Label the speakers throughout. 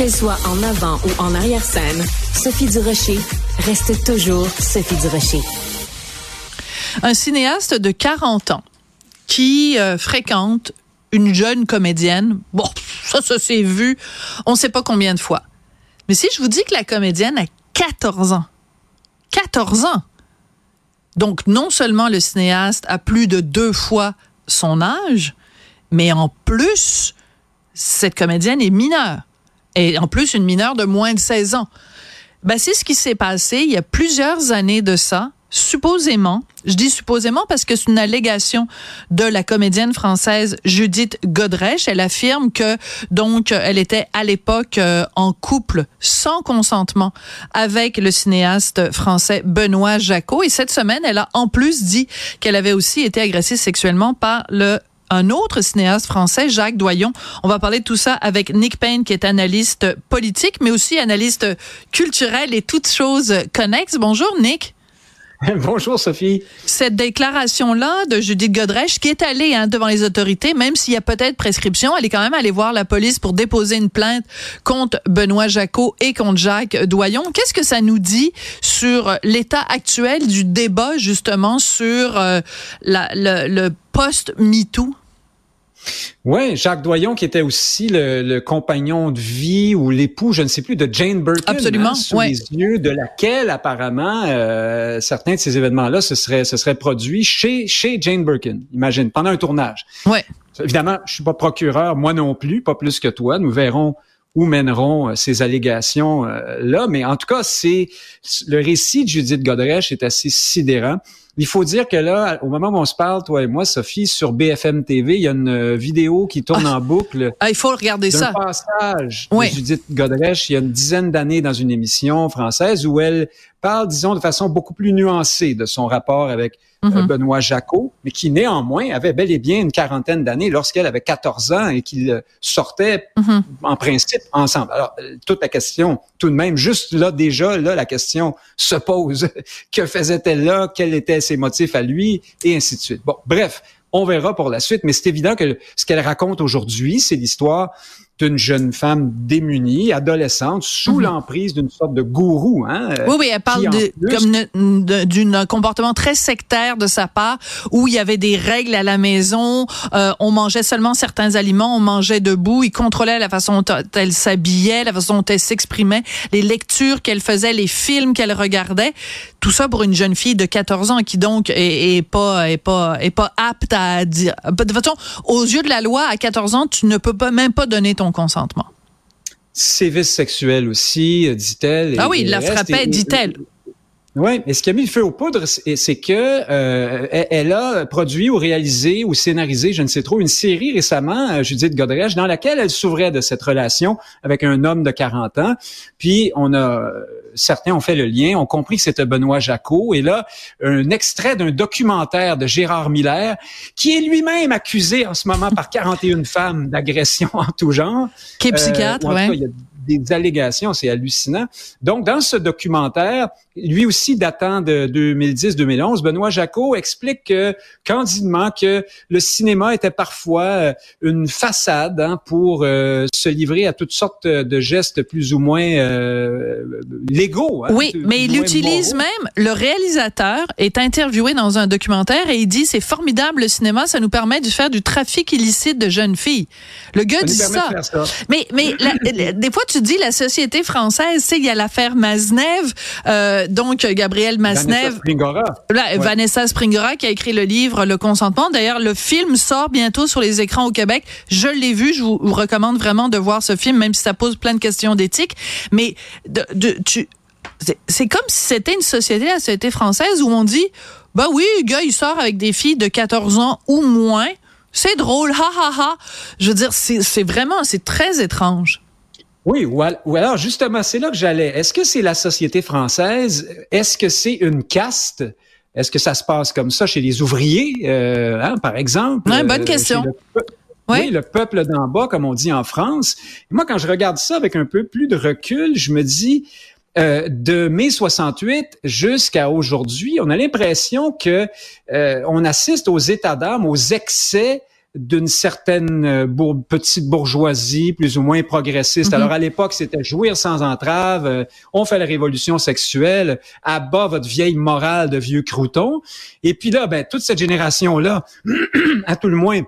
Speaker 1: Qu'elle soit en avant ou en arrière-scène, Sophie Durocher reste toujours Sophie Durocher.
Speaker 2: Un cinéaste de 40 ans qui euh, fréquente une jeune comédienne. Bon, ça, ça s'est vu, on ne sait pas combien de fois. Mais si je vous dis que la comédienne a 14 ans, 14 ans, donc non seulement le cinéaste a plus de deux fois son âge, mais en plus, cette comédienne est mineure. Et en plus, une mineure de moins de 16 ans. Ben, c'est ce qui s'est passé il y a plusieurs années de ça supposément, je dis supposément parce que c'est une allégation de la comédienne française Judith Godrèche. Elle affirme que donc elle était à l'époque euh, en couple sans consentement avec le cinéaste français Benoît Jacot. Et cette semaine, elle a en plus dit qu'elle avait aussi été agressée sexuellement par le un autre cinéaste français, Jacques Doyon. On va parler de tout ça avec Nick Payne, qui est analyste politique, mais aussi analyste culturel et toutes choses connexes. Bonjour, Nick.
Speaker 3: Bonjour Sophie.
Speaker 2: Cette déclaration-là de Judith Godrèche qui est allée hein, devant les autorités, même s'il y a peut-être prescription, elle est quand même allée voir la police pour déposer une plainte contre Benoît Jacot et contre Jacques Doyon. Qu'est-ce que ça nous dit sur l'état actuel du débat justement sur euh, la, le, le post-MeToo?
Speaker 3: Oui, Jacques Doyon, qui était aussi le, compagnon de vie ou l'époux, je ne sais plus, de Jane Birkin.
Speaker 2: Absolument, hein,
Speaker 3: sous les yeux de laquelle, apparemment, euh, certains de ces événements-là se seraient, se seraient produits chez, chez Jane Birkin, imagine, pendant un tournage.
Speaker 2: Ouais.
Speaker 3: Évidemment, je suis pas procureur, moi non plus, pas plus que toi. Nous verrons où mèneront euh, ces allégations euh, là, mais en tout cas, c'est le récit de Judith Godrèche est assez sidérant. Il faut dire que là, au moment où on se parle, toi et moi, Sophie, sur BFM TV, il y a une euh, vidéo qui tourne ah. en boucle.
Speaker 2: Ah, il faut regarder ça.
Speaker 3: Un passage de Judith Godrèche il y a une dizaine d'années dans une émission française où elle parle, disons, de façon beaucoup plus nuancée de son rapport avec euh, mm-hmm. Benoît Jacot, mais qui néanmoins avait bel et bien une quarantaine d'années lorsqu'elle avait 14 ans et qu'ils euh, sortaient mm-hmm. en principe ensemble. Alors, euh, toute la question, tout de même, juste là déjà, là, la question se pose. que faisait-elle là? Quels étaient ses motifs à lui? Et ainsi de suite. Bon, bref, on verra pour la suite, mais c'est évident que ce qu'elle raconte aujourd'hui, c'est l'histoire d'une jeune femme démunie, adolescente, sous mhm. l'emprise d'une sorte de gourou. Hein,
Speaker 2: oui, oui, elle parle de, d'un comportement très sectaire de sa part, où il y avait des règles à la maison, euh, on mangeait seulement certains aliments, on mangeait debout, il contrôlait la façon dont elle s'habillait, la façon dont elle s'exprimait, les lectures qu'elle faisait, les films qu'elle regardait. Tout ça pour une jeune fille de 14 ans qui donc est, est pas est pas est pas apte à dire. De toute façon, aux yeux de la loi, à 14 ans, tu ne peux pas même pas donner ton consentement.
Speaker 3: Sévices sexuels aussi, dit-elle.
Speaker 2: Ah oui, il la frappait, dit-elle.
Speaker 3: Oui, et ce qui a mis le feu aux poudres, c'est que euh, elle a produit ou réalisé ou scénarisé, je ne sais trop, une série récemment, euh, Judith Godrèche, dans laquelle elle s'ouvrait de cette relation avec un homme de 40 ans. Puis on a certains ont fait le lien, ont compris que c'était Benoît Jacot. Et là, un extrait d'un documentaire de Gérard Miller, qui est lui-même accusé en ce moment par 41 femmes d'agression en tout genre.
Speaker 2: Qui est psychiatre, euh,
Speaker 3: des allégations, c'est hallucinant. Donc, dans ce documentaire, lui aussi datant de 2010-2011, Benoît Jacot explique que, candidement que le cinéma était parfois euh, une façade hein, pour euh, se livrer à toutes sortes de gestes plus ou moins euh, légaux.
Speaker 2: Hein, oui, mais il utilise même, le réalisateur est interviewé dans un documentaire et il dit c'est formidable le cinéma, ça nous permet de faire du trafic illicite de jeunes filles. Le gars dit ça. Mais, mais des fois, tu dis la société française, tu il y a l'affaire Maznev, euh, donc Gabriel Maznev.
Speaker 3: Vanessa Springora.
Speaker 2: Vanessa Springora qui a écrit le livre Le consentement. D'ailleurs, le film sort bientôt sur les écrans au Québec. Je l'ai vu, je vous, recommande vraiment de voir ce film, même si ça pose plein de questions d'éthique. Mais de, de, tu, c'est comme si c'était une société, la société française, où on dit, bah oui, le gars, il sort avec des filles de 14 ans ou moins. C'est drôle, ha ha ha. Je veux dire, c'est vraiment, c'est très étrange.
Speaker 3: Oui, ou alors justement, c'est là que j'allais. Est-ce que c'est la société française? Est-ce que c'est une caste? Est-ce que ça se passe comme ça chez les ouvriers, euh, hein, par exemple?
Speaker 2: Ouais, bonne euh, question.
Speaker 3: Oui, le peuple d'en bas, comme on dit en France. moi, quand je regarde ça avec un peu plus de recul, je me dis, euh, de mai 68 jusqu'à aujourd'hui, on a l'impression que on assiste aux états d'âme, aux excès d'une certaine euh, petite bourgeoisie plus ou moins progressiste. Mm-hmm. Alors à l'époque, c'était jouir sans entrave, euh, on fait la révolution sexuelle, à bas votre vieille morale de vieux croutons. Et puis là, ben, toute cette génération-là, à tout le moins,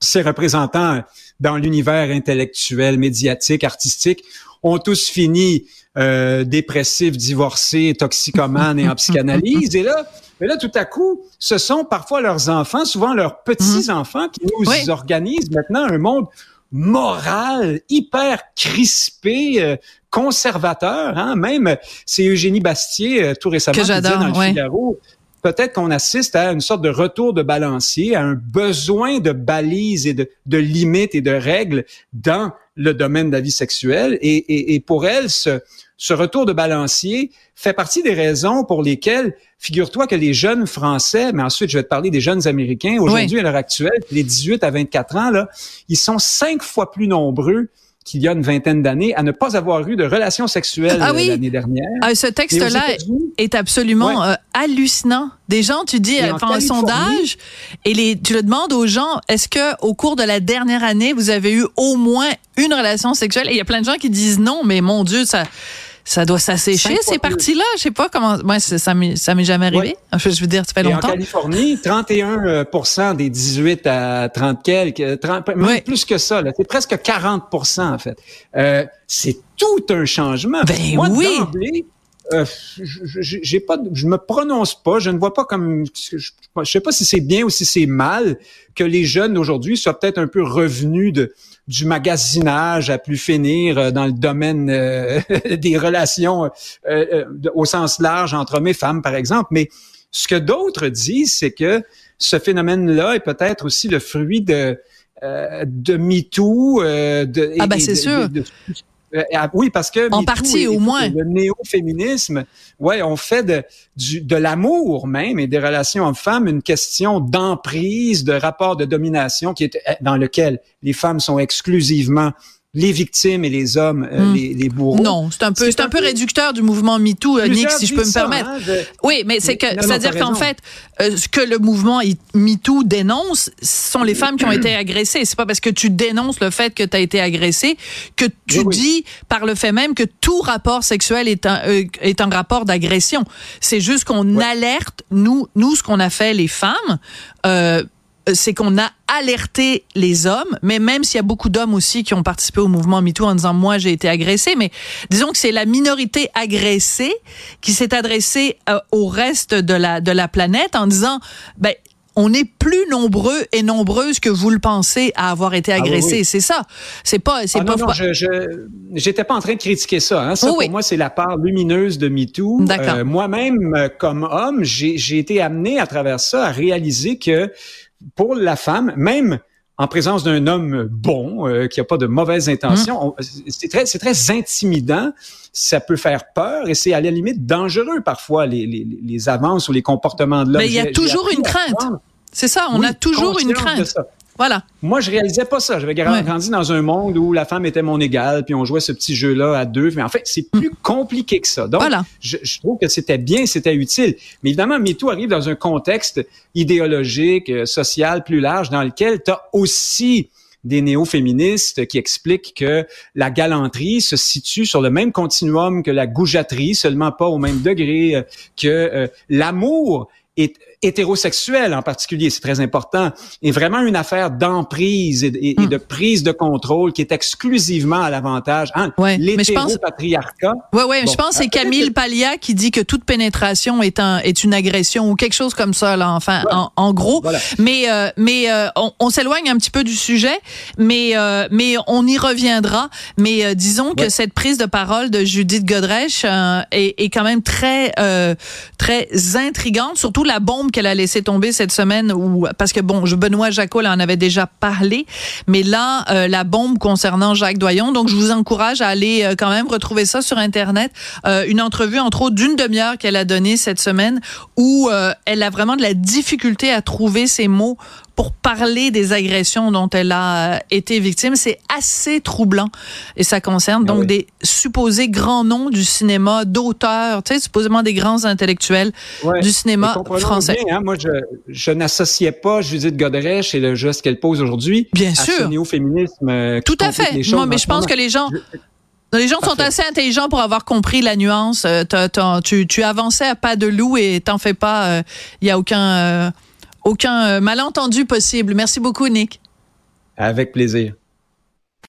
Speaker 3: ses représentants dans l'univers intellectuel, médiatique, artistique, ont tous fini euh, dépressifs, divorcés, toxicomanes et en psychanalyse. Et là, mais là, tout à coup, ce sont parfois leurs enfants, souvent leurs petits-enfants, qui nous organisent maintenant un monde moral, hyper crispé, euh, conservateur. Hein? Même, c'est Eugénie Bastier, euh, tout récemment, qui disait dans le Figaro, peut-être qu'on assiste à une sorte de retour de balancier, à un besoin de balises et de, de limites et de règles dans le domaine de la vie sexuelle. Et, et, et pour elle, ce, ce retour de balancier fait partie des raisons pour lesquelles, figure-toi que les jeunes Français, mais ensuite je vais te parler des jeunes Américains, aujourd'hui à l'heure actuelle, les 18 à 24 ans, là, ils sont cinq fois plus nombreux qu'il y a une vingtaine d'années à ne pas avoir eu de relations sexuelles ah oui. l'année dernière.
Speaker 2: Ah, ce texte-là est absolument euh, hallucinant. Des gens, tu dis, font un sondage et les, tu le demandes aux gens, est-ce que au cours de la dernière année, vous avez eu au moins une relation sexuelle? Et il y a plein de gens qui disent non, mais mon Dieu, ça, ça doit s'assécher ces parties-là? Je sais pas comment. Moi, ça m'est jamais arrivé. Je veux dire, ça fait longtemps.
Speaker 3: en Californie, 31 euh, des 18 à 30 quelques, 30, même plus que ça. C'est presque 40% en fait. Euh, c'est tout un changement.
Speaker 2: Ben
Speaker 3: Moi,
Speaker 2: oui.
Speaker 3: Euh, j'ai pas, je me prononce pas, je ne vois pas comme, je, je sais pas si c'est bien ou si c'est mal que les jeunes d'aujourd'hui soient peut-être un peu revenus de du magasinage à plus finir euh, dans le domaine euh, des relations euh, au sens large entre hommes et femmes, par exemple. Mais ce que d'autres disent, c'est que ce phénomène-là est peut-être aussi le fruit de de MeToo. de,
Speaker 2: ah ben c'est sûr.
Speaker 3: Oui, parce que
Speaker 2: en partie au moins.
Speaker 3: le néo-féminisme, ouais, on fait de du, de l'amour même et des relations hommes-femmes une question d'emprise, de rapport de domination qui est dans lequel les femmes sont exclusivement les victimes et les hommes, euh, hmm. les, les, bourreaux.
Speaker 2: Non, c'est un peu, c'est un, peu réducteur du mouvement MeToo, euh, Nick, si je peux me permettre. Hein, oui, mais c'est que, c'est-à-dire qu'en fait, euh, ce que le mouvement MeToo dénonce, ce sont les femmes qui ont été agressées. C'est pas parce que tu dénonces le fait que tu as été agressé que tu dis par le fait même que tout rapport sexuel est un, est un rapport d'agression. C'est juste qu'on alerte nous, nous ce qu'on a fait les femmes. Euh, euh, c'est qu'on a alerté les hommes, mais même s'il y a beaucoup d'hommes aussi qui ont participé au mouvement MeToo en disant moi j'ai été agressé, mais disons que c'est la minorité agressée qui s'est adressée euh, au reste de la de la planète en disant ben on est plus nombreux et nombreuses que vous le pensez à avoir été ah agressés. C'est ça. C'est pas, c'est ah pas.
Speaker 3: Non, non, je, j'étais pas en train de critiquer ça. Hein. Ça, pour moi, c'est la part lumineuse de MeToo. Euh, moi-même, comme homme, j'ai, j'ai été amené à travers ça à réaliser que pour la femme, même en présence d'un homme bon, euh, qui n'a pas de mauvaises intentions, mmh. c'est très, c'est très intimidant. Ça peut faire peur et c'est à la limite dangereux parfois les, les, les avances ou les comportements de l'homme.
Speaker 2: Mais il y a toujours une crainte. C'est ça, on a toujours une crainte. Voilà.
Speaker 3: Moi, je réalisais pas ça. J'avais grandi dans un monde où la femme était mon égale, puis on jouait ce petit jeu-là à deux. Mais en fait, c'est plus mm. compliqué que ça. Donc, je, trouve que c'était bien, c'était utile. Mais évidemment, MeToo arrive dans un contexte idéologique, euh, social plus large, dans lequel tu as aussi des néo-féministes qui expliquent que la galanterie se situe sur le même continuum que la goujaterie, seulement pas au même degré, euh, que euh, l'amour est hétérosexuel en particulier, c'est très important, est vraiment une affaire d'emprise et, hmm. de prise de contrôle qui est exclusivement à l'avantage hein, ouais, l'hétéropatriarcat.
Speaker 2: Oui, oui, je pense que c'est Camille Paglia qui dit que toute pénétration est, un, est une agression ou quelque chose comme ça, là, enfin, en, gros. Mais, euh, mais euh, on, s'éloigne un petit peu du sujet, mais, euh, mais on y reviendra. Mais disons que cette prise de parole de Judith Godrèche est, est, quand même très, très intrigante, surtout la bombe qu'elle a laissé tomber cette semaine où parce que bon, Benoît Jacot en avait déjà parlé, mais là euh, la bombe concernant Jacques Doyon. Donc je vous encourage à aller euh, quand même retrouver ça sur internet, euh, une entrevue entre autres d'une demi-heure qu'elle a donnée cette semaine où elle a vraiment de la difficulté à trouver ses mots pour parler des agressions dont elle a euh, été victime. C'est assez troublant. Et ça concerne ah donc des supposés grands noms du cinéma, d'auteurs, tu sais, supposément des grands intellectuels du cinéma français.
Speaker 3: Bien, hein, moi, je, je n'associais pas Judith Godrèche et le geste qu'elle pose aujourd'hui à ce néo-féminisme. Euh,
Speaker 2: Tout à fait. Moi, mais je pense que les gens... Les gens sont assez intelligents pour avoir compris la nuance. Euh, tu, tu avançais à pas de loup et t'en fais pas. Il y a aucun aucun euh, malentendu possible. Merci beaucoup, Nick.
Speaker 3: Avec plaisir.